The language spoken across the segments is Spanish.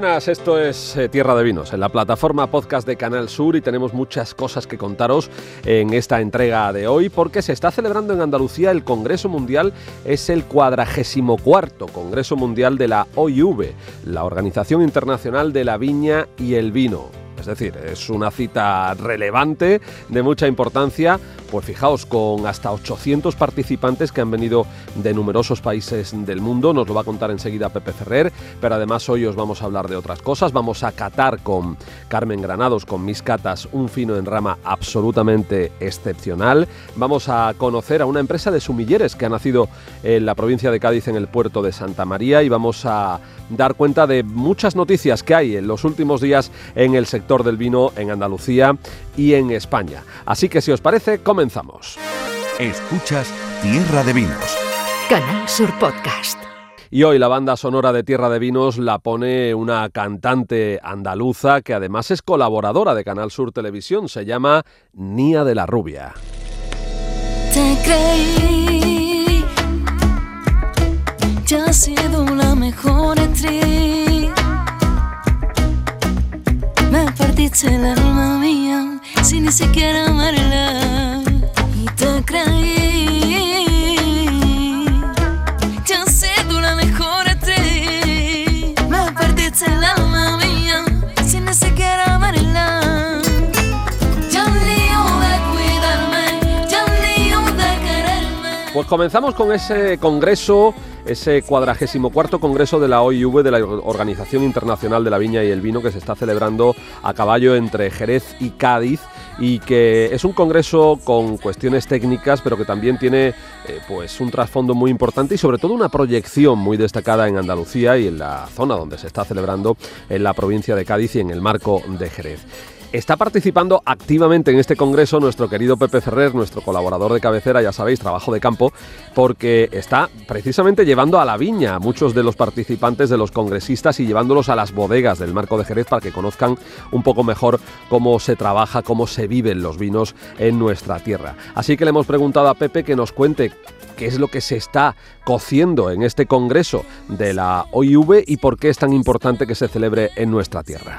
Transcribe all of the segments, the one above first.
Buenas, esto es eh, Tierra de Vinos, en la plataforma podcast de Canal Sur y tenemos muchas cosas que contaros en esta entrega de hoy porque se está celebrando en Andalucía el Congreso Mundial, es el cuadragésimo cuarto Congreso Mundial de la OIV, la Organización Internacional de la Viña y el Vino. Es decir, es una cita relevante, de mucha importancia, pues fijaos, con hasta 800 participantes que han venido de numerosos países del mundo, nos lo va a contar enseguida Pepe Ferrer, pero además hoy os vamos a hablar de otras cosas, vamos a catar con Carmen Granados, con mis catas, un fino en rama absolutamente excepcional, vamos a conocer a una empresa de sumilleres que ha nacido en la provincia de Cádiz, en el puerto de Santa María, y vamos a dar cuenta de muchas noticias que hay en los últimos días en el sector del vino en Andalucía y en España. Así que si os parece, comenzamos. Escuchas Tierra de Vinos. Canal Sur Podcast. Y hoy la banda sonora de Tierra de Vinos la pone una cantante andaluza que además es colaboradora de Canal Sur Televisión. Se llama Nia de la Rubia. Te creí, Partiste el alma mía sin ni siquiera amarla. Y te creí, ya has sido la mejor actriz. Me partiste el alma mía sin ni siquiera amarla. Ya lío de cuidarme, ya lío de quererme. Pues comenzamos con ese congreso, ese cuadragésimo cuarto congreso de la OIV, de la Organización Internacional de la Viña y el Vino, que se está celebrando a caballo entre Jerez y Cádiz y que es un congreso con cuestiones técnicas, pero que también tiene eh, pues un trasfondo muy importante y sobre todo una proyección muy destacada en Andalucía y en la zona donde se está celebrando en la provincia de Cádiz y en el marco de Jerez. Está participando activamente en este congreso nuestro querido Pepe Ferrer, nuestro colaborador de cabecera, ya sabéis, trabajo de campo, porque está precisamente llevando a la viña a muchos de los participantes de los congresistas y llevándolos a las bodegas del Marco de Jerez para que conozcan un poco mejor cómo se trabaja, cómo se viven los vinos en nuestra tierra. Así que le hemos preguntado a Pepe que nos cuente qué es lo que se está cociendo en este congreso de la OIV y por qué es tan importante que se celebre en nuestra tierra.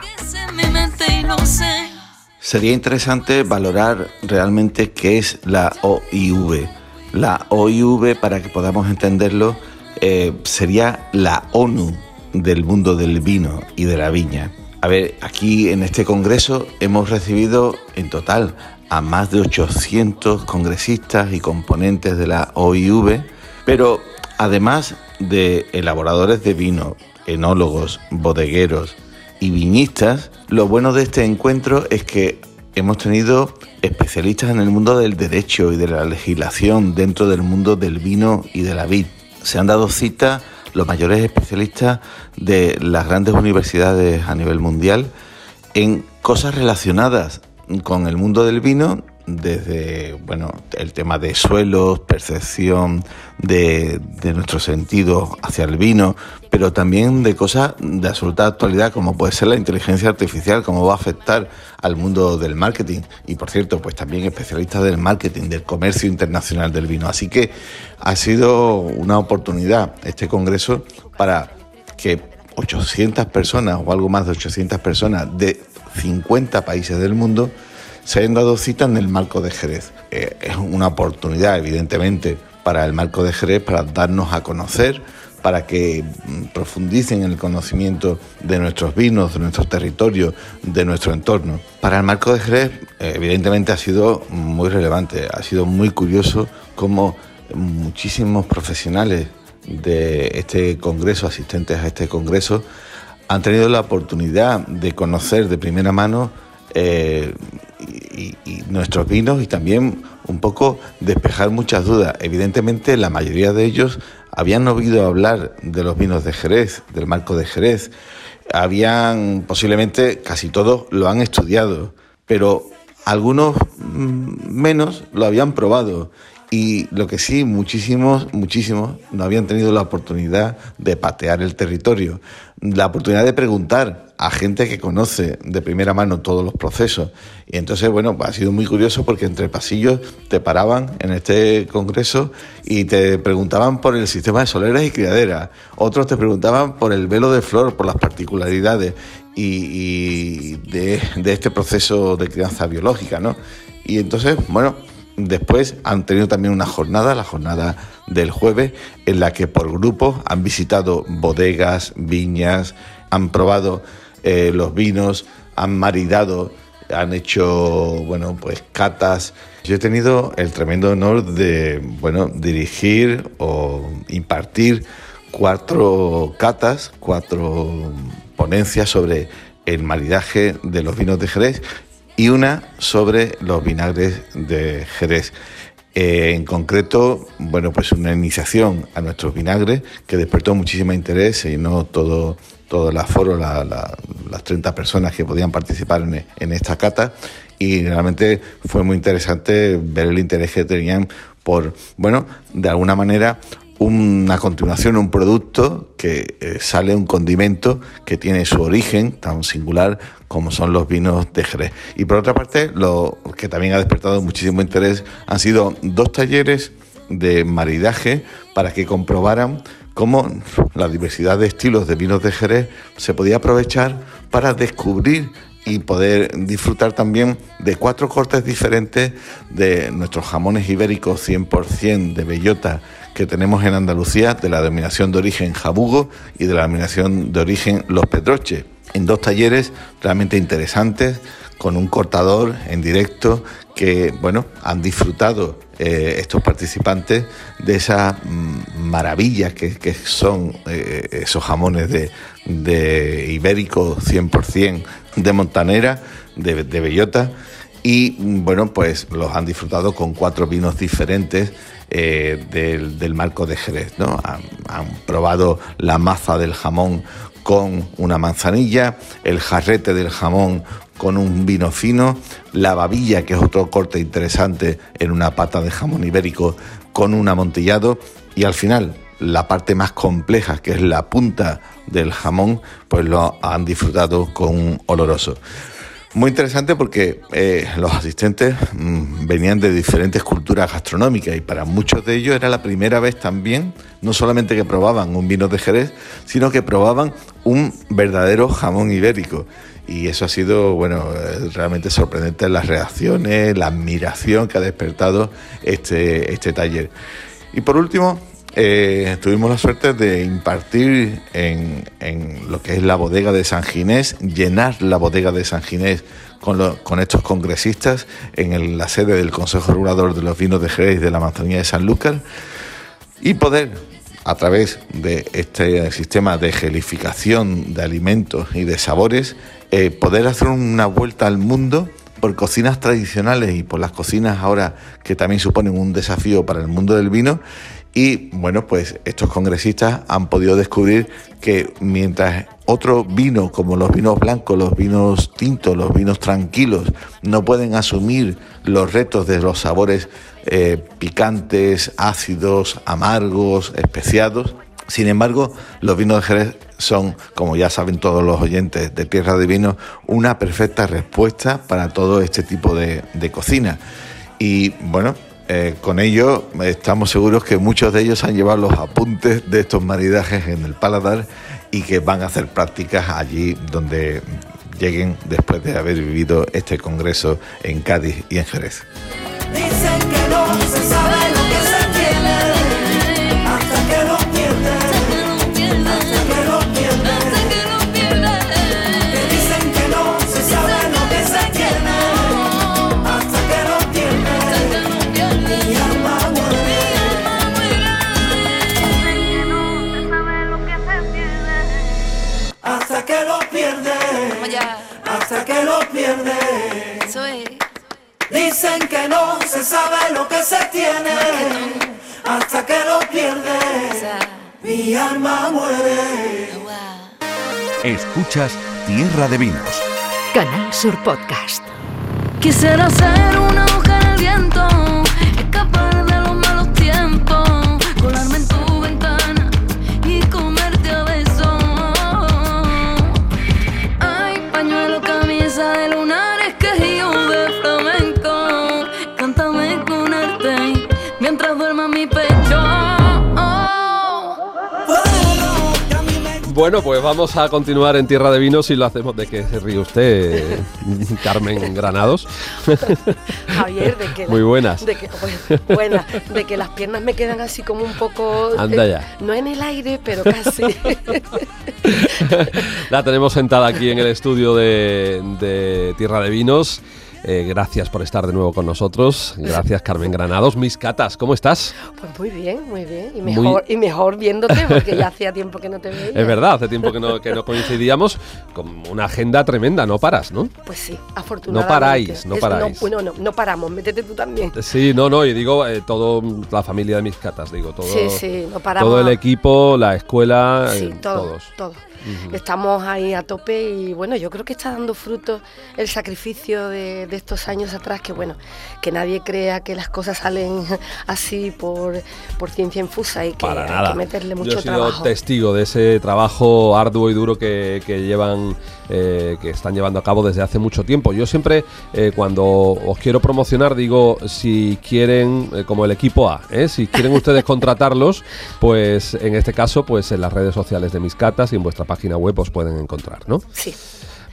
Sería interesante valorar realmente qué es la OIV. La OIV, para que podamos entenderlo, eh, sería la ONU del mundo del vino y de la viña. A ver, aquí en este congreso hemos recibido en total a más de 800 congresistas y componentes de la OIV, pero además de elaboradores de vino, enólogos, bodegueros y viñistas, lo bueno de este encuentro es que hemos tenido especialistas en el mundo del derecho y de la legislación dentro del mundo del vino y de la vid. Se han dado cita los mayores especialistas de las grandes universidades a nivel mundial en cosas relacionadas con el mundo del vino desde bueno el tema de suelos, percepción de, de nuestro sentido hacia el vino, pero también de cosas de absoluta actualidad como puede ser la inteligencia artificial, cómo va a afectar al mundo del marketing y por cierto pues también especialistas del marketing, del comercio internacional del vino. Así que ha sido una oportunidad este congreso para que 800 personas o algo más de 800 personas de 50 países del mundo se hayan dado cita en el marco de Jerez. Eh, es una oportunidad, evidentemente, para el marco de Jerez para darnos a conocer, para que mm, profundicen en el conocimiento de nuestros vinos, de nuestros territorios, de nuestro entorno. Para el marco de Jerez, eh, evidentemente ha sido muy relevante, ha sido muy curioso cómo muchísimos profesionales de este congreso, asistentes a este congreso, han tenido la oportunidad de conocer de primera mano eh, y, y nuestros vinos y también un poco despejar muchas dudas. Evidentemente la mayoría de ellos habían oído hablar de los vinos de Jerez, del marco de Jerez, habían posiblemente casi todos lo han estudiado, pero algunos mm, menos lo habían probado. Y lo que sí, muchísimos, muchísimos no habían tenido la oportunidad de patear el territorio, la oportunidad de preguntar a gente que conoce de primera mano todos los procesos. Y entonces, bueno, ha sido muy curioso porque entre pasillos te paraban en este congreso y te preguntaban por el sistema de soleras y criaderas. Otros te preguntaban por el velo de flor, por las particularidades y, de, de este proceso de crianza biológica, ¿no? Y entonces, bueno, Después han tenido también una jornada, la jornada del jueves, en la que por grupos han visitado bodegas, viñas, han probado eh, los vinos, han maridado, han hecho, bueno, pues catas. Yo he tenido el tremendo honor de, bueno, dirigir o impartir cuatro catas, cuatro ponencias sobre el maridaje de los vinos de Jerez y una sobre los vinagres de Jerez. Eh, en concreto, bueno, pues una iniciación a nuestros vinagres que despertó muchísimo interés y no todo, todo el aforo, las 30 personas que podían participar en, en esta cata. Y realmente fue muy interesante ver el interés que tenían por, bueno, de alguna manera una continuación, un producto que eh, sale un condimento que tiene su origen tan singular como son los vinos de Jerez. Y por otra parte, lo que también ha despertado muchísimo interés han sido dos talleres de maridaje para que comprobaran cómo la diversidad de estilos de vinos de Jerez se podía aprovechar para descubrir y poder disfrutar también de cuatro cortes diferentes de nuestros jamones ibéricos 100% de bellota que tenemos en Andalucía, de la denominación de origen Jabugo y de la denominación de origen Los Pedroches, en dos talleres realmente interesantes, con un cortador en directo que, bueno, han disfrutado eh, estos participantes de esa mm, maravilla que, son eh, esos jamones de, de ibérico 100%, de montanera, de, bellota, y bueno, pues los han disfrutado con cuatro vinos diferentes eh, del, marco de Jerez. ¿no? Han, probado la maza del jamón con una manzanilla, el jarrete del jamón con un vino fino, la babilla, que es otro corte interesante en una pata de jamón ibérico con un amontillado y al final la parte más compleja, que es la punta del jamón, pues lo han disfrutado con un oloroso. Muy interesante porque eh, los asistentes mm, venían de diferentes culturas gastronómicas y para muchos de ellos era la primera vez también, no solamente que probaban un vino de Jerez, sino que probaban un verdadero jamón ibérico. Y eso ha sido, bueno, eh, realmente sorprendente las reacciones, la admiración que ha despertado este, este taller. Y por último, eh, tuvimos la suerte de impartir en, lo que es la bodega de San Ginés, llenar la bodega de San Ginés con, estos congresistas en la sede del Consejo Regulador de los Vinos de Jerez de la Manzanilla de San Lucas y poder, a través de este sistema de gelificación de alimentos y de sabores, eh, poder hacer una vuelta al mundo por cocinas tradicionales y por las cocinas ahora que también suponen un desafío para el mundo del vino y bueno, pues estos congresistas han podido descubrir que mientras otros vinos, como los vinos blancos, los vinos tintos, los vinos tranquilos, no pueden asumir los retos de los sabores eh, picantes, ácidos, amargos, especiados, sin embargo, los vinos de Jerez son, como ya saben todos los oyentes de Tierra de Vino, una perfecta respuesta para todo este tipo de cocina. Y bueno, eh, con ello estamos seguros que muchos de ellos han llevado los apuntes de estos maridajes en el paladar y que van a hacer prácticas allí donde lleguen después de haber vivido este congreso en Cádiz y en Jerez. Dicen que no se sabe lo que se tiene hasta que lo pierde. Mi alma muere. Escuchas Tierra de Vinos. Canal Sur Podcast. Quisiera ser una hoja en el viento, Bueno, pues vamos a continuar en Tierra de Vinos y lo hacemos de que se ríe usted, Carmen Granados. Javier, de que Muy buenas. de que, bueno, buenas, de que las piernas me quedan así como un poco Anda eh, ya. no en el aire, pero casi. La tenemos sentada aquí en el estudio de, de Tierra de Vinos. Eh, gracias por estar de nuevo con nosotros. Gracias, Carmen Granados. Mis catas, ¿cómo estás? Pues muy bien, muy bien. Y Muy- mejor, y mejor viéndote, porque ya hacía tiempo que no te veía. Es verdad, hace tiempo que no, que no coincidíamos con una agenda tremenda, no paras, ¿no? Pues sí, afortunadamente. No paráis, no Es- paráis. bueno, no, no paramos, métete tú también. Sí, no, no, y digo eh, todo la familia de mis catas, digo, todo, Sí, sí, no paramos. todo el equipo, la escuela, Sí, eh, todo, todos. todo. Estamos ahí a tope y bueno, yo creo que está dando fruto el sacrificio de, de estos años atrás, que bueno, que nadie crea que las cosas salen así por, por ciencia infusa y que Para hay nada. que meterle mucho Yo he sido trabajo. testigo de ese trabajo arduo y duro que, que llevan, eh, que están llevando a cabo desde hace mucho tiempo. Yo siempre, eh, cuando os quiero promocionar, digo, si quieren, eh, como el equipo A, si quieren ustedes contratarlos, pues en este caso, pues en las redes sociales de mis catas y en vuestra página web os pueden encontrar, ¿no? Sí.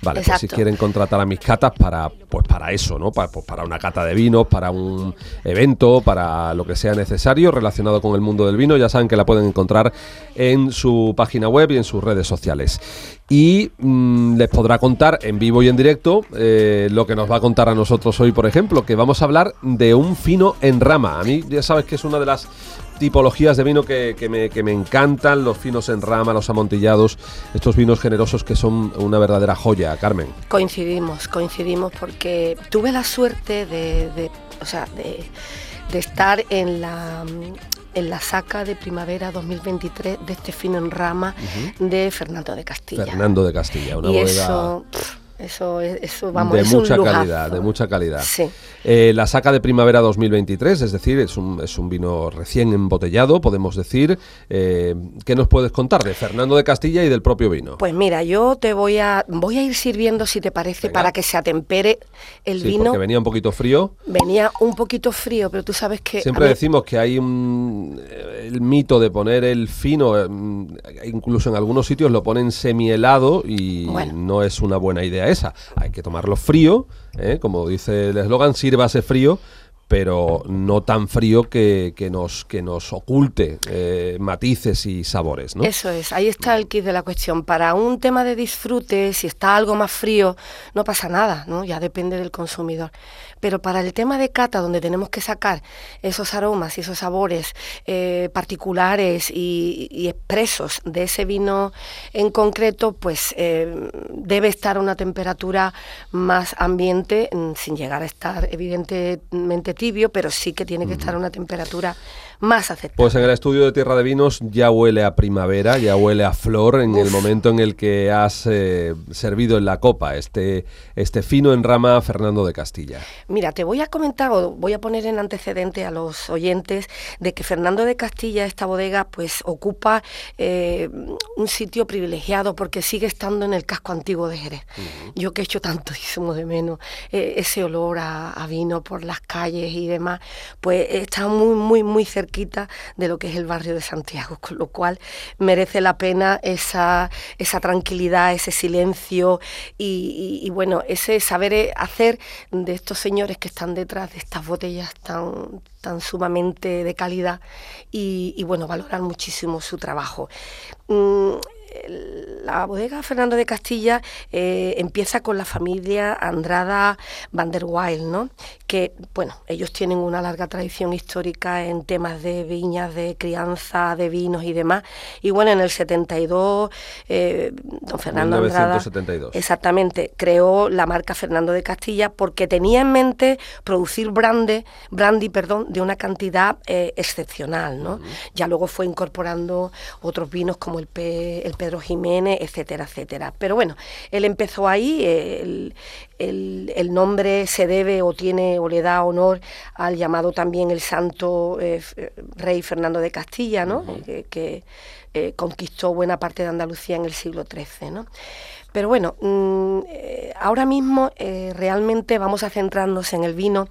Vale, pues si quieren contratar a mis catas para, pues para eso, ¿no? Para, pues para una cata de vinos, para un evento, para lo que sea necesario relacionado con el mundo del vino, ya saben que la pueden encontrar en su página web y en sus redes sociales. Y mm, les podrá contar en vivo y en directo eh, lo que nos va a contar a nosotros hoy, por ejemplo, que vamos a hablar de un fino en rama. A mí ya sabes que es una de las tipologías de vino que, que me, que me encantan, los finos en rama, los amontillados, estos vinos generosos que son una verdadera joya, Carmen. Coincidimos, coincidimos porque tuve la suerte de, de- o sea, de, de estar en la en la saca de primavera 2023 de este fino en rama de Fernando de Castilla. Fernando de Castilla, una y bodega eso, pff, eso, es- eso vamos, de es mucha calidad, de mucha calidad. Sí. Eh, la saca de primavera 2023, es decir, es un, es un vino recién embotellado, podemos decir. Eh, ¿Qué nos puedes contar de Fernando de Castilla y del propio vino? Pues mira, yo te voy a voy a ir sirviendo si te parece Venga. para que se atempere el sí, vino. porque venía un poquito frío. Venía un poquito frío, pero tú sabes que Siempre decimos que hay un, eh, el mito de poner el fino, eh, incluso en algunos sitios lo ponen semihelado y Bueno. no es una buena idea esa. Hay que tomarlo frío, eh, como dice el eslogan, sírvase frío, pero no tan frío que, que nos, que nos oculte eh, matices y sabores. ¿no? Eso es, ahí está el kit de la cuestión. Para un tema de disfrute, si está algo más frío, no pasa nada, ¿no? Ya depende del consumidor. Pero para el tema de cata, donde tenemos que sacar esos aromas y esos sabores eh, particulares y, y expresos de ese vino en concreto, pues eh, debe estar a una temperatura más ambiente, mm, sin llegar a estar evidentemente tibio, pero sí que tiene que estar a una temperatura más aceptable. Pues en el estudio de Tierra de Vinos ya huele a primavera, ya huele a flor en el momento en el que has eh, servido en la copa este, este fino en rama Fernando de Castilla. Mira, te voy a comentar o voy a poner en antecedente a los oyentes de que Fernando de Castilla, esta bodega, pues ocupa eh, un sitio privilegiado porque sigue estando en el casco antiguo de Jerez. Yo que he hecho tantísimo de menos eh, ese olor a, a vino por las calles y demás, pues está muy, muy, muy de lo que es el barrio de Santiago, con lo cual merece la pena esa, esa tranquilidad, ese silencio y, bueno, ese saber hacer de estos señores que están detrás de estas botellas tan, tan sumamente de calidad y, y, bueno, valorar muchísimo su trabajo. Mm, la bodega Fernando de Castilla eh, empieza con la familia Andrada van der Waal, ¿no? Que bueno, ellos tienen una larga tradición histórica en temas de viñas, de crianza, de vinos y demás. Y bueno, en el 72, eh, don Fernando Andrada 1972. exactamente creó la marca Fernando de Castilla porque tenía en mente producir brande, brandy, perdón, de una cantidad eh, excepcional, ¿no? Ya luego fue incorporando otros vinos como el, Pe- el Pedro Jiménez, etcétera, etcétera. Pero bueno, él empezó ahí, el, el- el nombre se debe o tiene o le da honor al llamado también el santo eh, f- rey Fernando de Castilla, ¿no? que, que eh, conquistó buena parte de Andalucía en el siglo XIII. ¿no? Pero bueno, mm, eh, ahora mismo eh, realmente vamos a centrarnos en el vino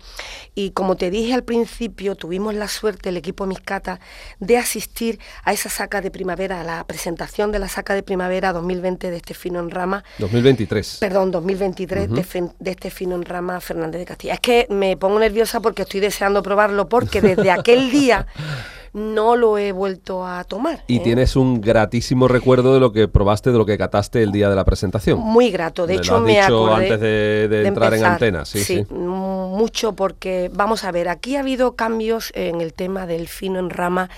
y como te dije al principio, tuvimos la suerte, el equipo Miscata, de asistir a esa saca de primavera, a la presentación de la saca de primavera 2020 de este fino en rama. 2023. Perdón, 2023 de, este fino en rama Fernández de Castilla. Es que me pongo nerviosa porque estoy deseando probarlo porque desde aquel día no lo he vuelto a tomar. Y ¿eh? tienes un gratísimo recuerdo de lo que probaste, de lo que cataste el día de la presentación. Muy grato. De Me lo hecho, has me dicho acordé antes de- de entrar en antena, sí, mucho porque, vamos a ver, aquí ha habido cambios en el tema del fino en rama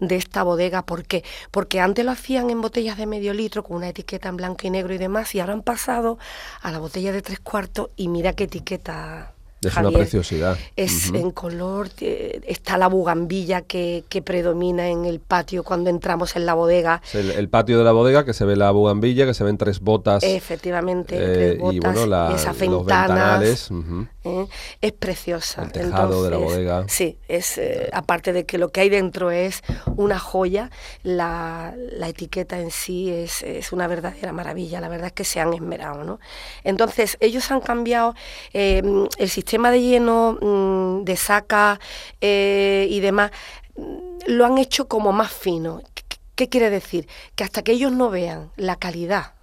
de esta bodega. ¿Por qué? Porque antes lo hacían en botellas de medio litro con una etiqueta en blanco y negro y demás y ahora han pasado a la botella de tres cuartos y mira qué etiqueta. Es una preciosidad. Es en color, está la bugambilla que, que predomina en el patio cuando entramos en la bodega. Es el, el patio de la bodega, que se ve la bugambilla, que se ven tres botas. Efectivamente, eh, tres y botas, bueno, la- esas los ujú. ¿Eh? Es preciosa. El tejado de la bodega. Sí, es eh, aparte de que lo que hay dentro es una joya, la, la etiqueta en sí es, es una verdadera maravilla. La verdad es que se han esmerado, ¿no? Entonces, ellos han cambiado eh, el sistema de lleno, mm, de saca eh, y demás, mm, lo han hecho como más fino. ¿Qué- ¿Qué quiere decir? Que hasta que ellos no vean la calidad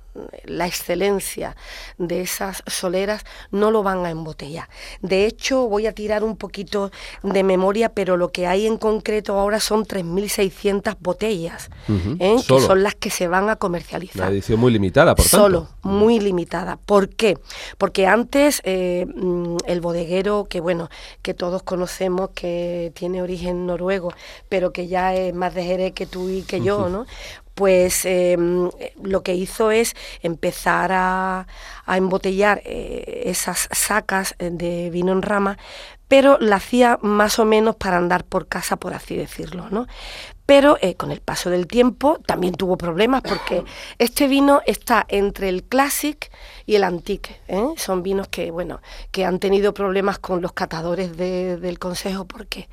la excelencia de esas soleras no lo van a embotellar. De hecho, voy a tirar un poquito de memoria, pero lo que hay en concreto ahora son 3.600 botellas, Ujú, ¿eh? que solo. son las que se van a Una comercializar. edición muy limitada, por tanto. Solo, muy limitada. ¿Por qué? Porque antes eh, mm, el bodeguero, que bueno, que todos conocemos, que tiene origen noruego, pero que ya es más de Jerez que tú y que yo, ¿no? Pues eh, mm, lo que hizo es empezar a, a embotellar eh, esas sacas eh, de vino en rama, pero la hacía más o menos para andar por casa, por así decirlo, ¿no? Pero eh, con el paso del tiempo también tuvo problemas porque este vino está entre el Classic y el Antique. ¿eh? Son vinos que, bueno, que han tenido problemas con los catadores de- del Consejo. ¿Por qué?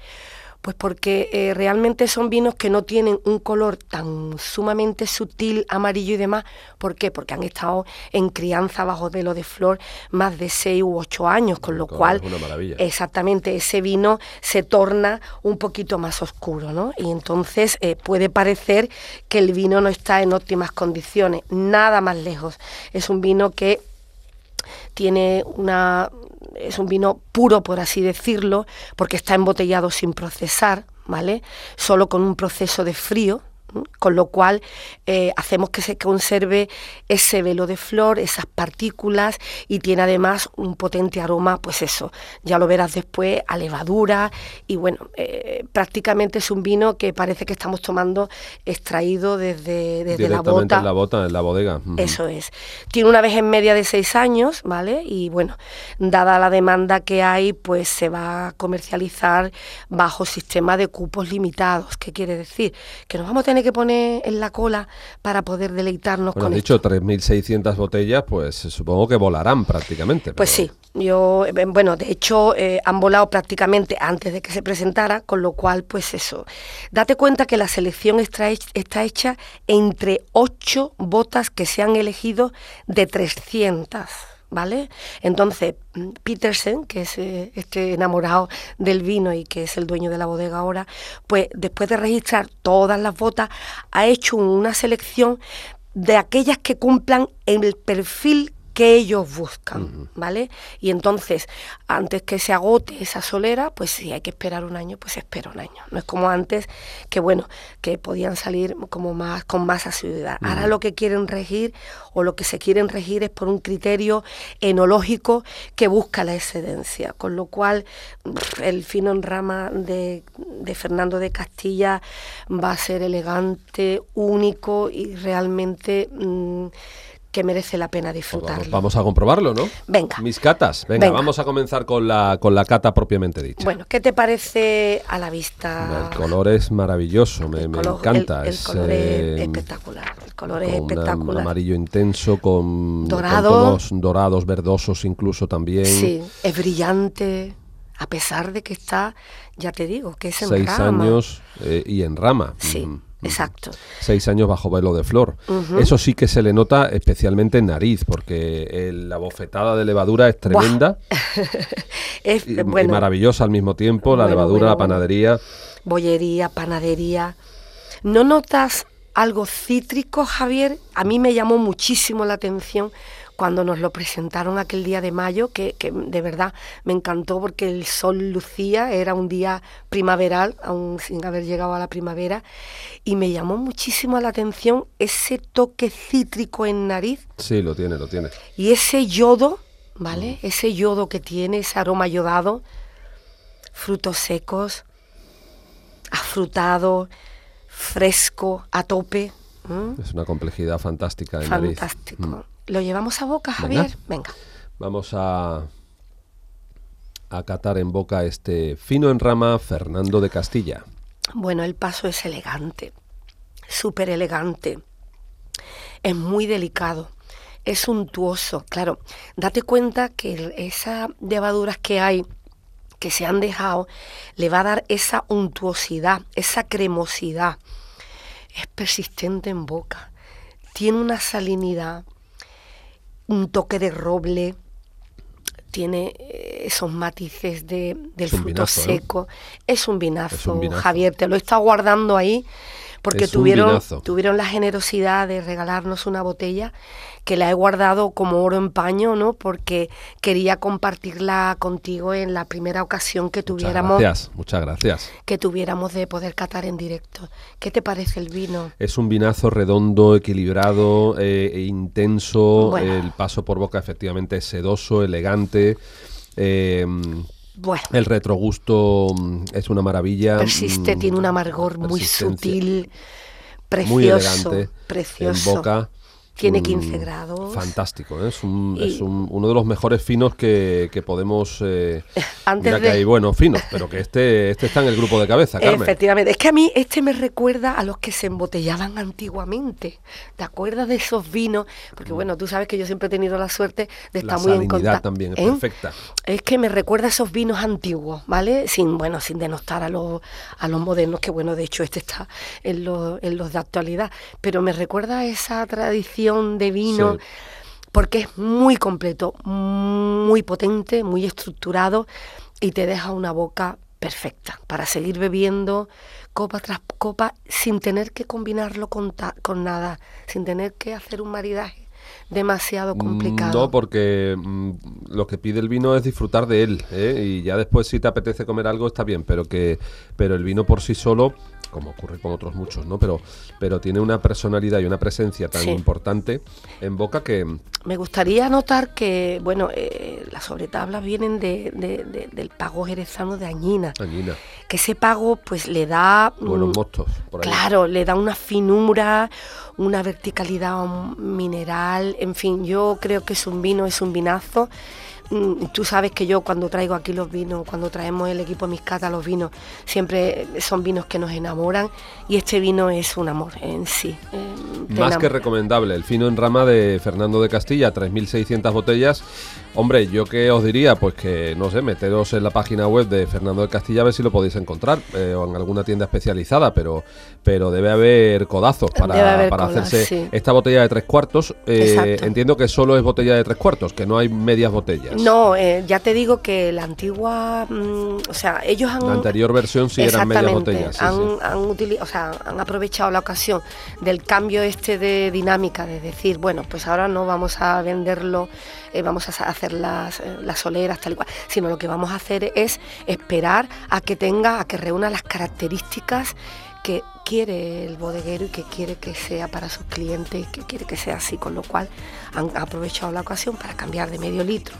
Pues porque eh, realmente son vinos que no tienen un color tan sumamente sutil, amarillo y demás. ¿Por qué? Porque han estado en crianza bajo velo de flor más de 6 u 8 años, con lo cual es una maravilla. exactamente ese vino se torna un poquito más oscuro, ¿no? Y entonces eh, puede parecer que el vino no está en óptimas condiciones, nada más lejos. Es un vino que tiene una es un vino puro por así decirlo porque está embotellado sin procesar vale solo con un proceso de frío. Con lo cual eh, hacemos que se conserve ese velo de flor, esas partículas y tiene además un potente aroma, pues eso, ya lo verás después, a levadura y bueno, eh, prácticamente es un vino que parece que estamos tomando extraído desde, desde la bota. en la bota, en la bodega. Eso es. Tiene una vez en media de seis años, ¿vale? Y bueno, dada la demanda que hay, pues se va a comercializar bajo sistema de cupos limitados. ¿Qué quiere decir? Que nos vamos a tener que poner en la cola para poder deleitarnos Bueno, con has esto. dicho 3.600 botellas, pues supongo que volarán prácticamente. Pues pero- sí, yo, eh, bueno, de hecho eh, han volado prácticamente antes de que se presentara, con lo cual, pues eso. Date cuenta que la selección está, hech- está hecha entre ocho botas que se han elegido de 300. ¿Vale? Entonces, Petersen, que es eh, este enamorado del vino y que es el dueño de la bodega ahora, pues después de registrar todas las botas, ha hecho una selección de aquellas que cumplan el perfil que ellos buscan, ¿vale? Y entonces, antes que se agote esa solera, pues si hay que esperar un año, pues se espera un año. No es como antes, que bueno, que podían salir como más, con más asiduidad. Ahora lo que quieren regir, o lo que se quieren regir es por un criterio enológico que busca la excedencia. Con lo cual, el fino en rama de, de Fernando de Castilla va a ser elegante, único y realmente mm, que merece la pena Pues disfrutarlo. vamos, vamos a comprobarlo, ¿no? Venga. Mis catas. Venga, Venga. vamos a comenzar con la, con la cata propiamente dicha. Bueno, ¿qué te parece a la vista? El color es maravilloso, me, me color- encanta. El, el es, color eh, es espectacular. El color es con un espectacular. amarillo intenso, con, con Dorado. tonos dorados, verdosos incluso también. Sí, es brillante, a pesar de que está, ya te digo, que es en Seis rama. años eh, y en rama. Sí, Ujú. Exacto. Seis años bajo velo de flor. Eso sí que se le nota especialmente en nariz, porque el- la bofetada de levadura es tremenda Es, y, y maravillosa al mismo tiempo, la Bueno, levadura, bueno, la panadería. bollería, panadería. ¿No notas algo cítrico, Javier? A mí me llamó muchísimo la atención cuando nos lo presentaron aquel día de mayo, que, que de verdad me encantó porque el sol lucía, era un día primaveral, aún sin haber llegado a la primavera, y me llamó muchísimo la atención ese toque cítrico en nariz Sí, lo tiene, lo tiene. y ese yodo, ¿vale? Ese yodo que tiene, ese aroma yodado, frutos secos, afrutado, fresco, a tope. ¿m? Es una complejidad fantástica en nariz. Fantástico. Mm. ¿Lo llevamos a boca. Javier? Venga. Vamos a, a catar en boca este fino en rama Fernando de Castilla. Bueno, el paso es elegante, súper elegante. Es muy delicado, es suntuoso. Claro, date cuenta que esas levaduras que hay, que se han dejado, le va a dar esa untuosidad, esa cremosidad. Es persistente en boca, tiene una salinidad, un toque de roble, tiene eh, esos matices de, del fruto vinazo, ¿eh? seco. Es un vinazo, Es un vinazo. Javier, te lo he estado guardando ahí porque tuvieron, tuvieron la generosidad de regalarnos una botella que la he guardado como oro en paño, ¿no? Porque quería compartirla contigo en la primera ocasión que Muchas tuviéramos, gracias, muchas gracias. que tuviéramos de poder catar en directo. ¿Qué te parece el vino? Es un vinazo redondo, equilibrado, eh, e intenso. Bueno. El paso por boca efectivamente es sedoso, elegante. eh, Bueno, el retrogusto mm, es una maravilla. persiste, mm, tiene un amargor muy sutil, precioso, muy elegante precioso. en boca. Tiene Mm, 15 grados. Fantástico, ¿eh? es, un- es un- uno de los mejores finos que, que podemos... eh, Antes mira que hay buenos finos, pero que este, este está en el grupo de cabeza, Carmen. Efectivamente, es que a mí este me recuerda a los que se embotellaban antiguamente. ¿Te acuerdas de esos vinos? Porque bueno, tú sabes que yo siempre he tenido la suerte de. La estar muy en contacto. también es ¿eh? perfecta. Es que me recuerda a esos vinos antiguos, ¿vale? Sin, bueno, sin denostar a los, a los modernos, que bueno, de hecho este está en los, en los de actualidad. Pero me recuerda a esa tradición de vino, Sí. porque es muy completo, muy potente, muy estructurado y te deja una boca perfecta para seguir bebiendo copa tras copa sin tener que combinarlo con, ta- con nada, sin tener que hacer un maridaje demasiado Mm, complicado. No, porque mm, lo que pide el vino es disfrutar de él, ¿eh? y ya después si te apetece comer algo está bien, pero que pero el vino por sí solo, como ocurre con otros muchos, ¿no? Pero pero tiene una personalidad y una presencia tan Sí. importante en boca que Me gustaría notar que, bueno, eh, las sobretablas vienen de, de- de- del pago jerezano de Añina, Añina, que ese pago pues le da... buenos mm, mostos por ahí. Claro, le da una finura, una verticalidad mineral, en fin, yo creo que es un vino, es un vinazo. Mm, Tú sabes que yo cuando traigo aquí los vinos, cuando traemos el equipo Miscata los vinos, siempre son vinos que nos enamoran y este vino es un amor en sí. te Más que recomendable, el fino en rama de Fernando de Castilla, 3.600 botellas. Hombre, yo qué os diría, pues que, no sé, meteros en la página web de Fernando de Castilla a ver si lo podéis encontrar, eh, o en alguna tienda especializada, pero, pero debe haber codazos para, haber para colas, hacerse sí. esta botella de tres cuartos. Eh, entiendo que solo es botella de tres cuartos, que no hay medias botellas. No, eh, ya te digo que la antigua, mm, o sea, ellos han... La anterior versión sí eran medias botellas. sí, han, sí. han utili- o sea, han aprovechado la ocasión del cambio este de dinámica, de decir, bueno, pues ahora no vamos a venderlo, eh, vamos a sa- hacer las, eh, las soleras tal cual, sino lo que vamos a hacer es esperar a que tenga, a que reúna las características que quiere el bodeguero y que quiere que sea para sus clientes que quiere que sea así, con lo cual han aprovechado la ocasión para cambiar de medio litro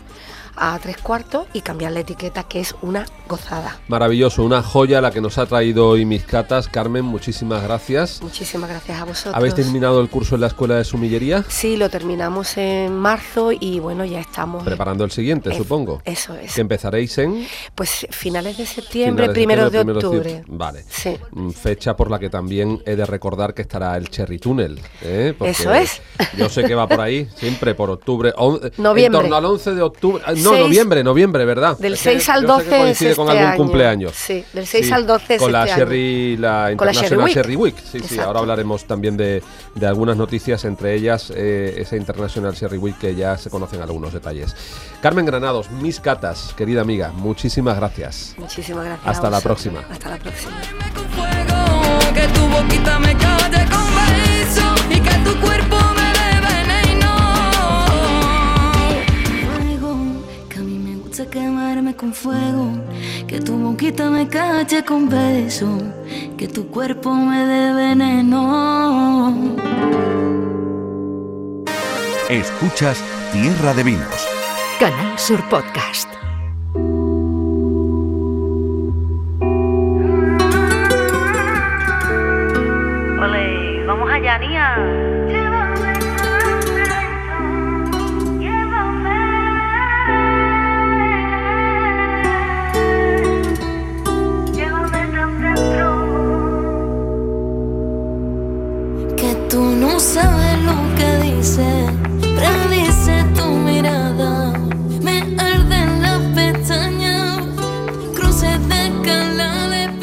a tres cuartos y cambiar la etiqueta que es una gozada. Maravilloso, una joya la que nos ha traído hoy mis catas. Carmen, muchísimas gracias. Muchísimas gracias a vosotros. ¿Habéis terminado el curso en la Escuela de Sumillería? Sí, lo terminamos en marzo y bueno, ya estamos. Preparando el siguiente, supongo. Eso es. Que empezaréis en Pues finales de septiembre, finales de primeros de septiembre, octubre. Vale. Sí. Mm, Fecha por la que también he de recordar que estará el Cherry Tunnel. ¿eh? Porque Eso es. Yo sé que va por ahí, siempre por octubre. on- Noviembre. En torno al 11 de octubre. ah, No, noviembre, noviembre, ¿verdad? Del Es que 6 al yo sé 12 que coincide es con este algún año. cumpleaños. Sí, del 6 al 12 es Con la este año. Sherry, la Con la Sherry International Week. Sherry Week. Sí, sí, ahora hablaremos también de, de algunas noticias, entre ellas eh, esa International Sherry Week que ya se conocen algunos detalles. Carmen Granados, mis catas, querida amiga, muchísimas gracias. Muchísimas gracias. Hasta a la próxima. Hasta la próxima. Con fuego, que tu boquita me cache con besos, que tu cuerpo me dé veneno. Escuchas Tierra de Vinos. Canal Sur Podcast.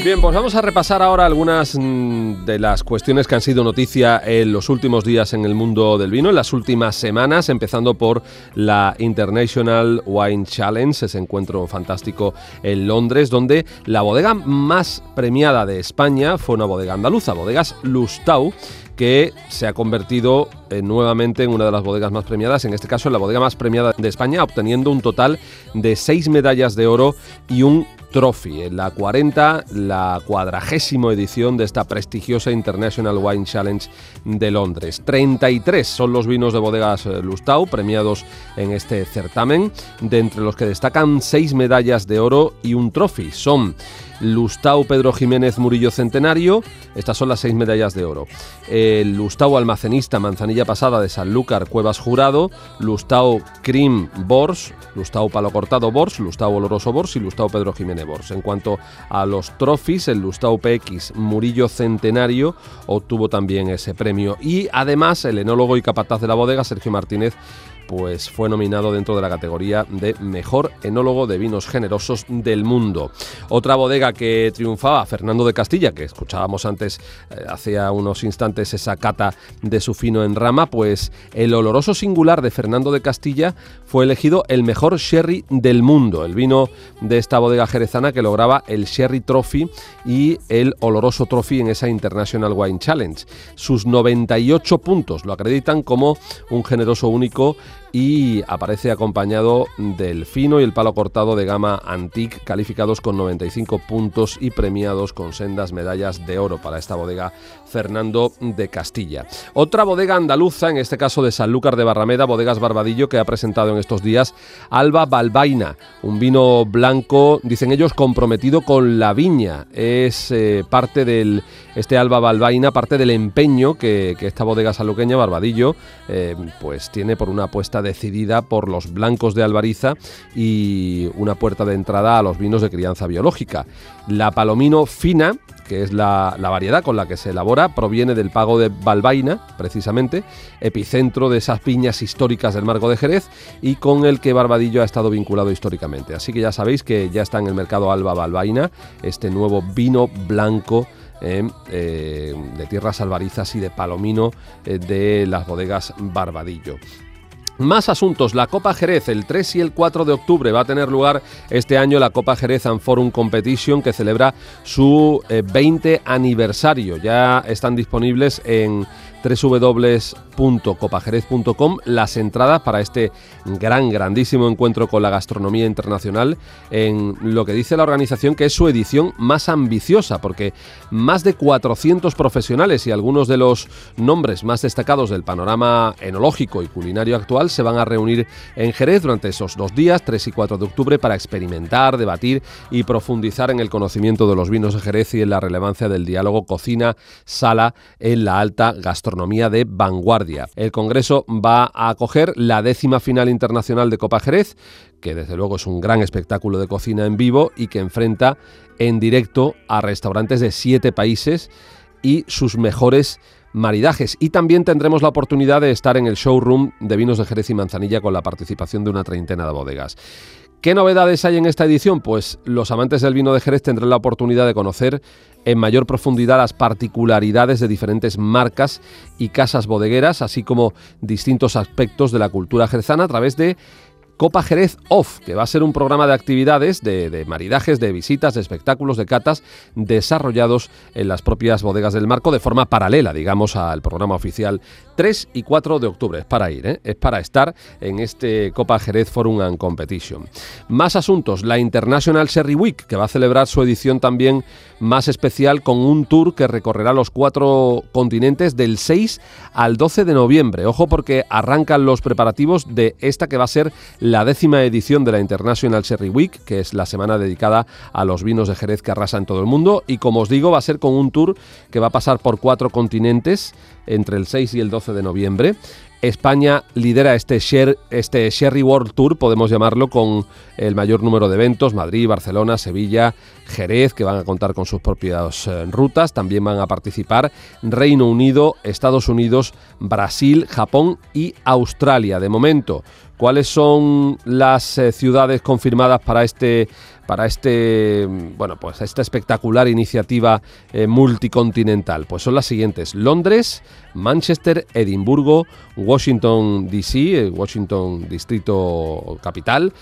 Bien, pues vamos a repasar ahora algunas mm, de las cuestiones que han sido noticia en los últimos días en el mundo del vino, en las últimas semanas, empezando por la International Wine Challenge, ese encuentro fantástico en Londres, donde la bodega más premiada de España fue una bodega andaluza, bodegas Lustau que se ha convertido eh, nuevamente en una de las bodegas más premiadas, en este caso en la bodega más premiada de España, obteniendo un total de seis medallas de oro y un trophy. En la 40, la cuadragésima edición de esta prestigiosa International Wine Challenge de Londres. 33 son los vinos de bodegas eh, Lustau premiados en este certamen, de entre los que destacan seis medallas de oro y un trophy. Son Lustau Pedro Jiménez Murillo Centenario, estas son las seis medallas de oro. El Lustau Almacenista Manzanilla Pasada de Sanlúcar Cuevas Jurado, Lustau Crim Bors, Lustau Palo Cortado Bors, Lustau Oloroso Bors y Lustau Pedro Jiménez Bors. En cuanto a los trophies, el Lustau PX Murillo Centenario obtuvo también ese premio. Y además el enólogo y capataz de la bodega, Sergio Martínez, pues fue nominado dentro de la categoría de mejor enólogo de vinos generosos del mundo. Otra bodega que triunfaba, Fernando de Castilla, que escuchábamos antes, eh, hacía unos instantes esa cata de su fino en rama, pues el oloroso singular de Fernando de Castilla fue elegido el mejor sherry del mundo, el vino de esta bodega jerezana que lograba el Sherry Trophy y el oloroso Trophy en esa International Wine Challenge. Sus 98 puntos lo acreditan como un generoso único y aparece acompañado del fino y el palo cortado de gama Antique, calificados con 95 puntos y premiados con sendas medallas de oro para esta bodega Fernando de Castilla. Otra bodega andaluza, en este caso de Sanlúcar de Barrameda, Bodegas Barbadillo, que ha presentado en estos días Alba Balbaina, un vino blanco, dicen ellos, comprometido con la viña. Es eh, parte del, este Alba Balbaina, parte del empeño que, esta bodega saluqueña, Barbadillo, eh, pues tiene por una apuesta decidida por los blancos de Albariza y una puerta de entrada a los vinos de crianza biológica. La Palomino fina, que es la, variedad con la que se elabora, proviene del pago de Balbaina, precisamente, epicentro de esas piñas históricas del Marco de Jerez y con el que Barbadillo ha estado vinculado históricamente. Así que ya sabéis que ya está en el mercado Alba Balbaina, este nuevo vino blanco. Eh, eh, de tierras albarizas y de palomino eh, de las bodegas Barbadillo. Más asuntos. La Copa Jerez, el 3 y el 4 de octubre va a tener lugar este año la Copa Jerez and Forum Competition que celebra su eh, 20 aniversario. Ya están disponibles en www.copajerez.com las entradas para este gran, grandísimo encuentro con la gastronomía internacional en lo que dice la organización que es su edición más ambiciosa porque más de 400 profesionales y algunos de los nombres más destacados del panorama enológico y culinario actual se van a reunir en Jerez durante esos dos días, 3 y 4 de octubre, para experimentar, debatir y profundizar en el conocimiento de los vinos de Jerez y en la relevancia del diálogo cocina-sala en la alta gastronomía de vanguardia. El Congreso va a acoger la décima final internacional de Copa Jerez, que desde luego es un gran espectáculo de cocina en vivo y que enfrenta en directo a restaurantes de siete países y sus mejores maridajes. Y también tendremos la oportunidad de estar en el showroom de vinos de Jerez y Manzanilla con la participación de una treintena de bodegas. ¿Qué novedades hay en esta edición? Pues los amantes del vino de Jerez tendrán la oportunidad de conocer en mayor profundidad las particularidades de diferentes marcas y casas bodegueras, así como distintos aspectos de la cultura jerezana a través de Copa Jerez Off, que va a ser un programa de actividades, de, maridajes, de visitas, de espectáculos, de catas, desarrollados en las propias bodegas del marco de forma paralela, digamos, al programa oficial 3 y 4 de octubre. Es para ir, ¿eh? es para estar en este Copa Jerez Forum and Competition. Más asuntos, la International Sherry Week, que va a celebrar su edición también más especial con un tour que recorrerá los cuatro continentes del 6 al 12 de noviembre. Ojo porque arrancan los preparativos de esta que va a ser la décima edición de la International Sherry Week, que es la semana dedicada a los vinos de Jerez que arrasan todo el mundo. Y como os digo, va a ser con un tour que va a pasar por cuatro continentes entre el 6 y el 12 de noviembre. España lidera este, este Sherry World Tour, podemos llamarlo, con el mayor número de eventos, Madrid, Barcelona, Sevilla, Jerez, que van a contar con sus propias eh, rutas. También van a participar Reino Unido, Estados Unidos, Brasil, Japón y Australia. De momento, ¿cuáles son las eh, ciudades confirmadas para este para este bueno pues esta espectacular iniciativa eh, multicontinental pues son las siguientes Londres Manchester Edimburgo Washington DC Washington distrito capital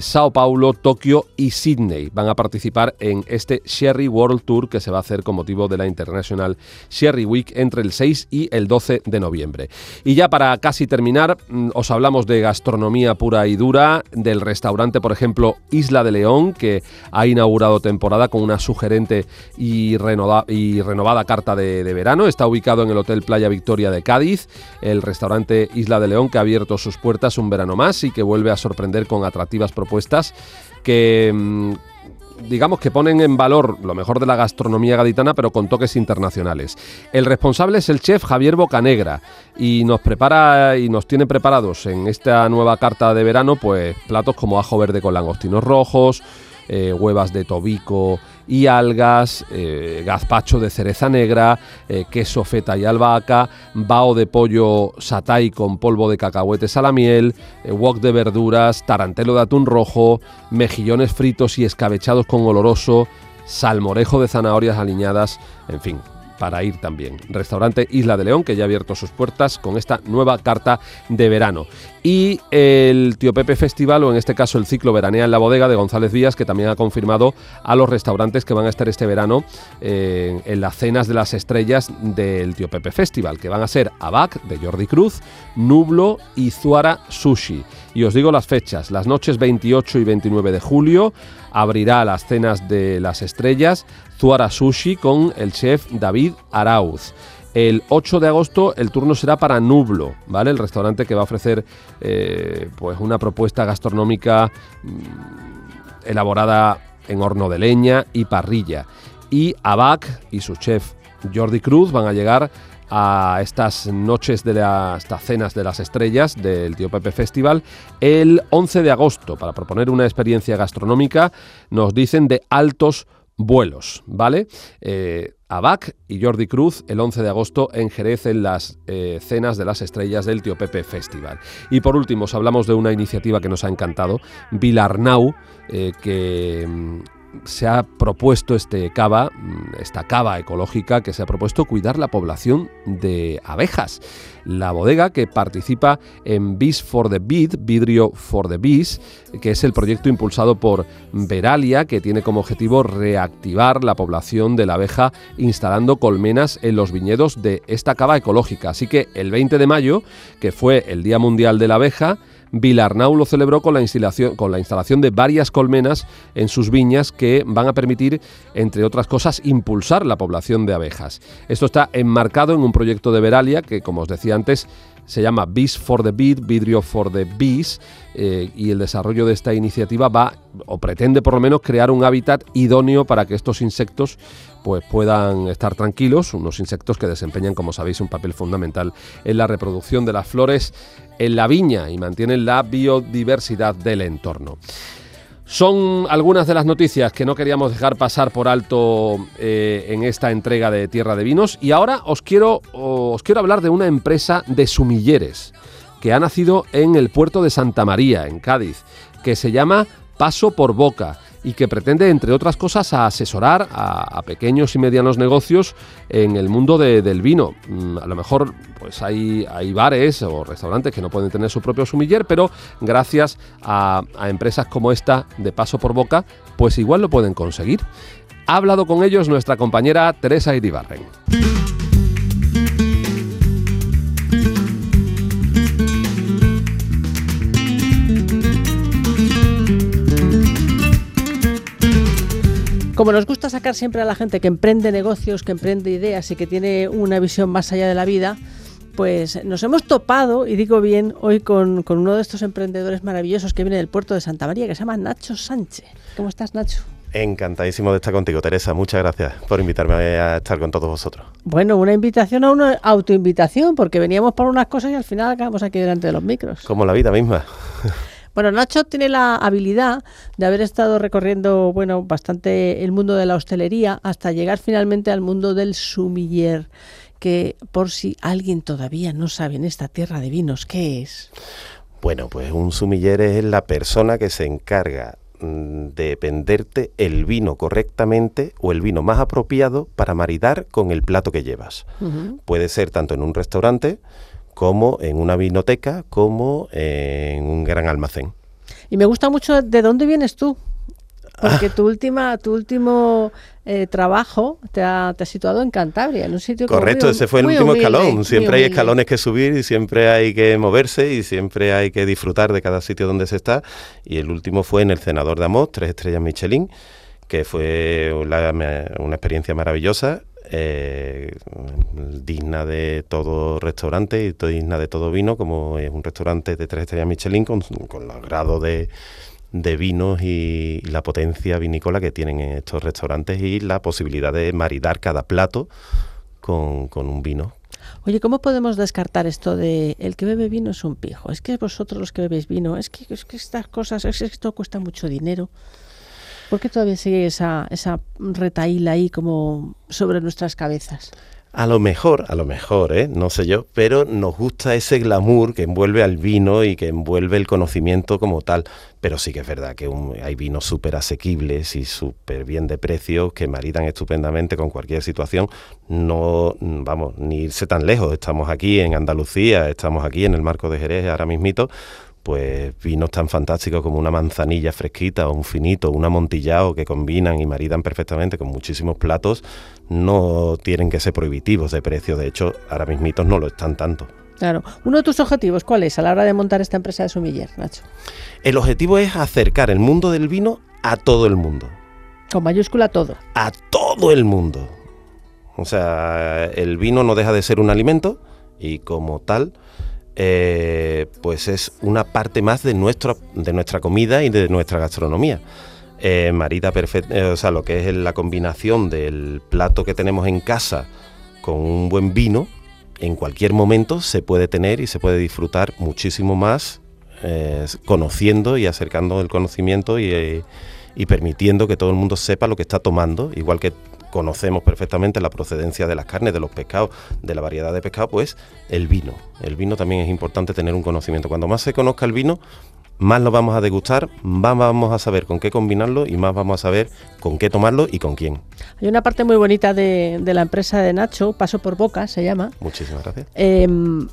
Sao Paulo Tokio y Sydney van a participar en este Sherry World Tour que se va a hacer con motivo de la International Sherry Week entre el 6 y el 12 de noviembre. Y ya para casi terminar, mm, os hablamos de gastronomía pura y dura, del restaurante, por ejemplo, Isla de León, que ha inaugurado temporada con una sugerente y, renovada carta de, de verano. Está ubicado en el Hotel Playa Victoria de Cádiz, el restaurante Isla de León, que ha abierto sus puertas un verano más y que vuelve a sorprender con atractivas propuestas que mm, digamos que ponen en valor lo mejor de la gastronomía gaditana, pero con toques internacionales. El responsable es el chef Javier Bocanegra y nos prepara y nos tiene preparados en esta nueva carta de verano, pues platos como ajo verde con langostinos rojos, eh, huevas de tobico y algas, eh, gazpacho de cereza negra, eh, queso feta y albahaca, bao de pollo satay con polvo de cacahuetes a la miel, wok de verduras, tarantelo de atún rojo, mejillones fritos y escabechados con oloroso, salmorejo de zanahorias aliñadas, en fin, para ir también. Restaurante Isla de León, que ya ha abierto sus puertas con esta nueva carta de verano. Y el Tío Pepe Festival, o en este caso el ciclo Veranea en la Bodega de González Díaz, que también ha confirmado a los restaurantes que van a estar este verano eh, en las cenas de las estrellas del Tío Pepe Festival, que van a ser Abac de Jordi Cruz, Nublo y Zuara Sushi. Y os digo las fechas, las noches 28 y 29 de julio abrirá las cenas de las estrellas Zuara Sushi con el chef David Arauz. El 8 de agosto el turno será para Nublo, ¿vale? El restaurante que va a ofrecer eh, pues una propuesta gastronómica mm, elaborada en horno de leña y parrilla. Y Abac y su chef Jordi Cruz van a llegar a estas noches de las cenas de las estrellas del Tío Pepe Festival el 11 de agosto para proponer una experiencia gastronómica, nos dicen de altos vuelos, ¿vale? Eh, Abac y Jordi Cruz el 11 de agosto en Jerez en las eh, cenas de las estrellas del Tío Pepe Festival. Y por último, os hablamos de una iniciativa que nos ha encantado, Vilarnau, eh, que mm, se ha propuesto este cava, mm, esta cava ecológica que se ha propuesto cuidar la población de abejas. La bodega que participa en Bees for the Bead, Vidrio for the Bees, que es el proyecto impulsado por Veralia, que tiene como objetivo reactivar la población de la abeja instalando colmenas en los viñedos de esta cava ecológica. Así que el 20 de mayo, que fue el Día Mundial de la Abeja, Vilarnau lo celebró con la, instalación, con la instalación de varias colmenas en sus viñas que van a permitir, entre otras cosas, impulsar la población de abejas. Esto está enmarcado en un proyecto de Veralia que, como os decía antes, se llama Bees for the Bead, Vidrio for the Bees, eh, y el desarrollo de esta iniciativa va, o pretende por lo menos, crear un hábitat idóneo para que estos insectos pues puedan estar tranquilos, unos insectos que desempeñan, como sabéis, un papel fundamental en la reproducción de las flores en la viña y mantienen la biodiversidad del entorno. Son algunas de las noticias que no queríamos dejar pasar por alto eh, en esta entrega de Tierra de Vinos y ahora os quiero, os quiero hablar de una empresa de sumilleres que ha nacido en el puerto de Santa María, en Cádiz, que se llama Paso por Boca y que pretende, entre otras cosas, asesorar a, pequeños y medianos negocios en el mundo de- del vino. Mm, A lo mejor pues hay, hay bares o restaurantes que no pueden tener su propio sumiller, pero gracias a empresas como esta de Paso por Boca, pues igual lo pueden conseguir. Ha hablado con ellos nuestra compañera Teresa Iribarren. Como nos gusta sacar siempre a la gente que emprende negocios, que emprende ideas y que tiene una visión más allá de la vida, pues nos hemos topado, y digo bien, hoy con, con uno de estos emprendedores maravillosos que viene del puerto de Santa María, que se llama Nacho Sánchez. ¿Cómo estás, Nacho? Encantadísimo de estar contigo, Teresa. Muchas gracias por invitarme a estar con todos vosotros. Bueno, una invitación a una autoinvitación, porque veníamos por unas cosas y al final acabamos aquí delante de los micros. Como la vida misma. Bueno, Nacho tiene la habilidad de haber estado recorriendo, bueno, bastante el mundo de la hostelería hasta llegar finalmente al mundo del sumiller, que por si alguien todavía no sabe en esta tierra de vinos qué es. Bueno, pues un sumiller es la persona que se encarga mm, de venderte el vino correctamente o el vino más apropiado para maridar con el plato que llevas. Puede ser tanto en un restaurante como en una vinoteca como en un gran almacén. Y me gusta mucho de dónde vienes tú, porque tu última, tu último eh, trabajo te ha, te ha situado en Cantabria, en un sitio Correcto, muy- ese fue el último humilde, escalón. Siempre hay escalones que subir y siempre hay que moverse y siempre hay que disfrutar de cada sitio donde se está. Y el último fue en el Senador de Amos, tres estrellas Michelin, que fue la- una experiencia maravillosa. Eh, digna de todo restaurante y digna de todo vino, como es un restaurante de tres estrellas Michelin con, con los grados de, de vinos y, la potencia vinícola que tienen en estos restaurantes y la posibilidad de maridar cada plato con, con un vino. Oye, ¿cómo podemos descartar esto de el que bebe vino es un pijo? Es que vosotros los que bebéis vino, es que, es que estas cosas, es que esto cuesta mucho dinero. ¿Por qué todavía sigue esa, esa retaíla ahí como sobre nuestras cabezas? A lo mejor, a lo mejor, ¿eh? no sé yo, pero nos gusta ese glamour que envuelve al vino y que envuelve el conocimiento como tal. Pero sí que es verdad que un- hay vinos súper asequibles y súper bien de precio que maridan estupendamente con cualquier situación. No, vamos, ni irse tan lejos. Estamos aquí en Andalucía, estamos aquí en el marco de Jerez ahora mismito. Pues vinos tan fantásticos como una manzanilla fresquita o un finito, un amontillado que combinan y maridan perfectamente con muchísimos platos, no tienen que ser prohibitivos de precio. De hecho, ahora mismitos no lo están tanto. Claro. Uno de tus objetivos, ¿cuál es a la hora de montar esta empresa de sumiller, Nacho? El objetivo es acercar el mundo del vino a todo el mundo. Con mayúscula todo. A todo el mundo. O sea, el vino no deja de ser un alimento y como tal, eh, pues es una parte más de, nuestro, de nuestra comida y de nuestra gastronomía. Eh, marida perfecta, o sea, lo que es la combinación del plato que tenemos en casa con un buen vino, en cualquier momento se puede tener y se puede disfrutar muchísimo más eh, conociendo y acercando el conocimiento y, eh, y permitiendo que todo el mundo sepa lo que está tomando, igual que conocemos perfectamente la procedencia de las carnes, de los pescados, de la variedad de pescado, pues el vino. El vino también es importante tener un conocimiento. Cuando más se conozca el vino, más lo vamos a degustar, más vamos a saber con qué combinarlo y más vamos a saber con qué tomarlo y con quién. Hay una parte muy bonita de, de la empresa de Nacho, Paso por Boca se llama. Muchísimas gracias. Eh,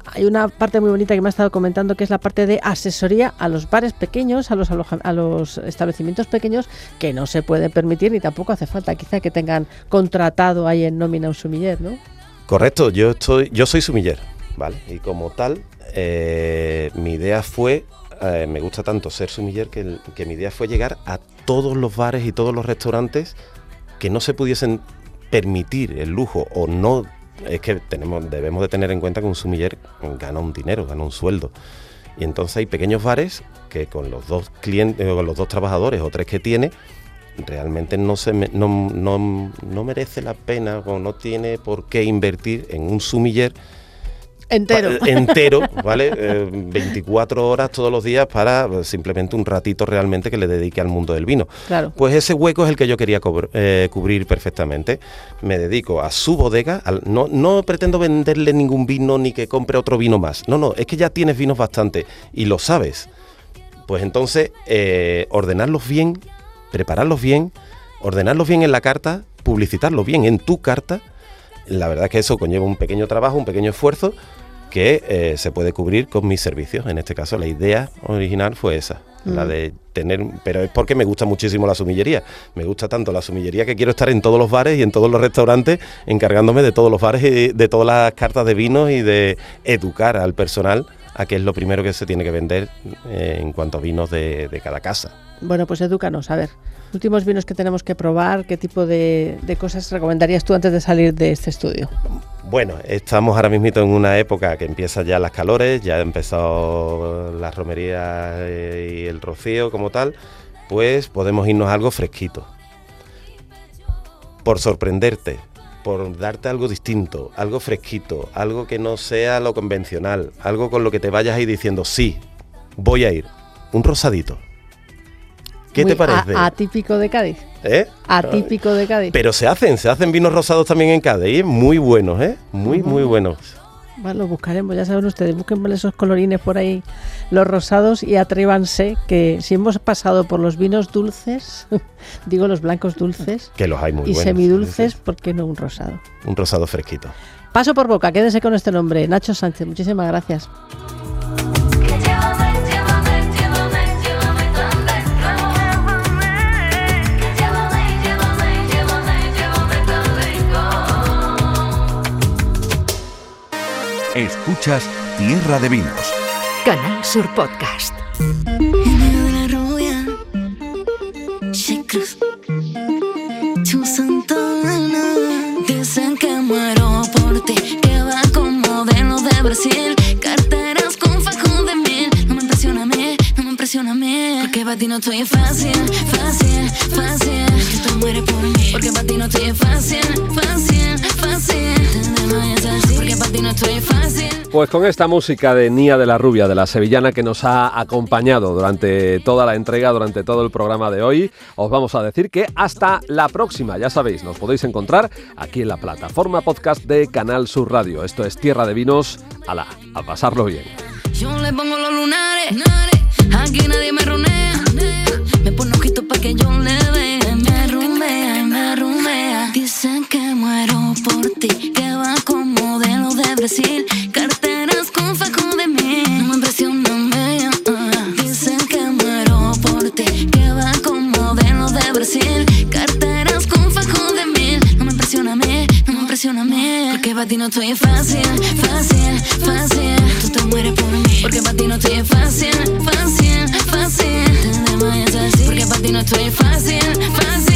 hay una parte muy bonita que me ha estado comentando que es la parte de asesoría a los bares pequeños, a los, a los establecimientos pequeños que no se puede permitir ni tampoco hace falta quizá que tengan contratado ahí en nómina un sumiller, ¿no? Correcto, yo estoy, yo soy sumiller, ¿vale? Y como tal, eh, mi idea fue, eh, me gusta tanto ser sumiller que, que mi idea fue llegar a todos los bares y todos los restaurantes que no se pudiesen permitir el lujo o no. Es que tenemos, debemos de tener en cuenta que un sumiller gana un dinero, gana un sueldo. Y entonces hay pequeños bares que con los dos clientes, con los dos trabajadores o tres que tiene, realmente no, se no, no- no merece la pena o no tiene por qué invertir en un sumiller Entero. pa- entero, ¿vale? Eh, 24 horas todos los días para eh, simplemente un ratito realmente que le dedique al mundo del vino. Claro. Pues ese hueco es el que yo quería eh, cubrir perfectamente. Me dedico a su bodega, al- no, no pretendo venderle ningún vino ni que compre otro vino más. No, no, es que ya tienes vinos bastante y lo sabes. Pues entonces, eh, ordenarlos bien, prepararlos bien, ordenarlos bien en la carta, publicitarlos bien en tu carta. La verdad es que eso conlleva un pequeño trabajo, un pequeño esfuerzo que eh, se puede cubrir con mis servicios. En este caso, la idea original fue esa, la Mm. de tener, pero es porque me gusta muchísimo la sumillería. Me gusta tanto la sumillería que quiero estar en todos los bares y en todos los restaurantes encargándome de todos los bares y de todas las cartas de vinos y de educar al personal a qué es lo primero que se tiene que vender eh, en cuanto a vinos de, de cada casa. Bueno, pues edúcanos, a ver. Últimos vinos que tenemos que probar, ¿qué tipo de, de cosas recomendarías tú antes de salir de este estudio? Bueno, estamos ahora mismo en una época que empiezan ya las calores, ya ha empezado las romerías eh, y el rocío como tal, pues podemos irnos a algo fresquito. Por sorprenderte, por darte algo distinto, algo fresquito, algo que no sea lo convencional, algo con lo que te vayas ahí diciendo, sí, voy a ir. Un rosadito. ¿Qué Muy te parece? a- atípico de Cádiz. ¿Eh? Atípico de Cádiz. Pero se hacen, se hacen vinos rosados también en Cádiz, muy buenos, ¿eh? Muy, muy buenos. Bueno, lo buscaremos, ya saben ustedes, busquen esos colorines por ahí, los rosados y atrévanse que si hemos pasado por los vinos dulces, digo los blancos dulces Que los hay muy y buenos. semidulces, ¿por qué no un rosado? Un rosado fresquito. Paso por boca, quédese con este nombre, Nacho Sánchez, muchísimas gracias. Escuchas Tierra de Vinos. Canal Sur Podcast. Dicen que muero por ti, que va con modelos de Brasil, carteras con fajos de mil. No me impresiona a mí, no me impresiona a mí, porque para ti no estoy fácil, fácil, fácil. Que tú mueres por mí, porque para ti no estoy fácil, fácil, fácil. Pues con esta música de Nia de la Rubia, de la sevillana que nos ha acompañado durante toda la entrega, durante todo el programa de hoy, os vamos a decir que hasta la próxima. Ya sabéis, nos podéis encontrar aquí en la plataforma podcast de Canal Sur Radio. Esto es Tierra de Vinos. Ala, a pasarlo bien. Yo le pongo los lunares, aquí nadie me ronea. Me ojito pa' que yo le vea. Me me. Dicen que muero por ti, que va modelos de Brasil, carteras con fajo de mí. No me impresiona, me, ah. Dicen que muero por ti, que va con modelos de Brasil, carteras con fajo de mil. No me impresiona mí, no me impresiona mí. Porque para ti no estoy fácil, fácil, fácil. Tú te mueres por mí. Porque para ti no estoy fácil, fácil, fácil. Te así. Porque para ti no estoy fácil, fácil.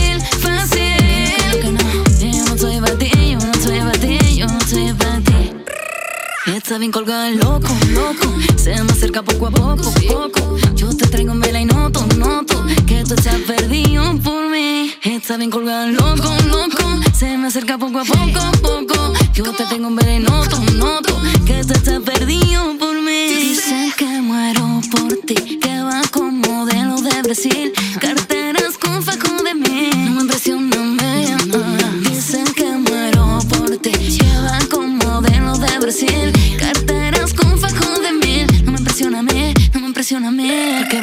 Está bien colgada loco, loco. Se me acerca poco a poco, poco. Yo te traigo en vela y noto, noto que tú estás perdido por mí. Está bien colgada loco, loco. Se me acerca poco a poco, poco. Yo te tengo en vela y noto, noto que tú estás perdido por mí. Dicen que muero por ti, que va con modelos de Brasil, carteras con fajo de mí. No me impresiona,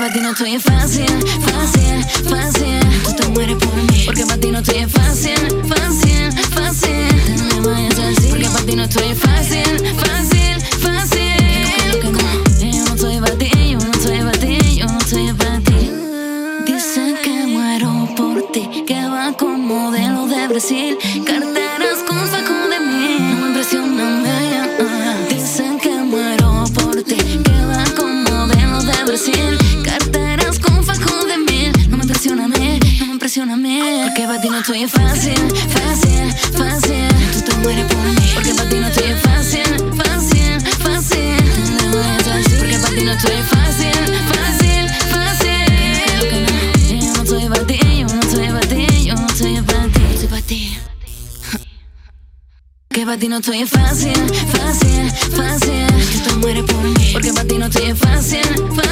para ti no estoy fácil, fácil, fácil. Tú te mueres por mí. Porque para ti no estoy fácil, fácil, estoy fácil, fácil, fácil. Tú te mueres por mí. Porque para ti no estoy fácil, fácil, fácil. Te mueres así. Porque para ti no estoy fácil, fácil, fácil. Yo no estoy para ti, yo no estoy para ti, yo no estoy para ti. Estoy para ti. Que para ti no estoy fácil, fácil, fácil. Tú te mueres por mí. Porque para ti no estoy fácil, fácil.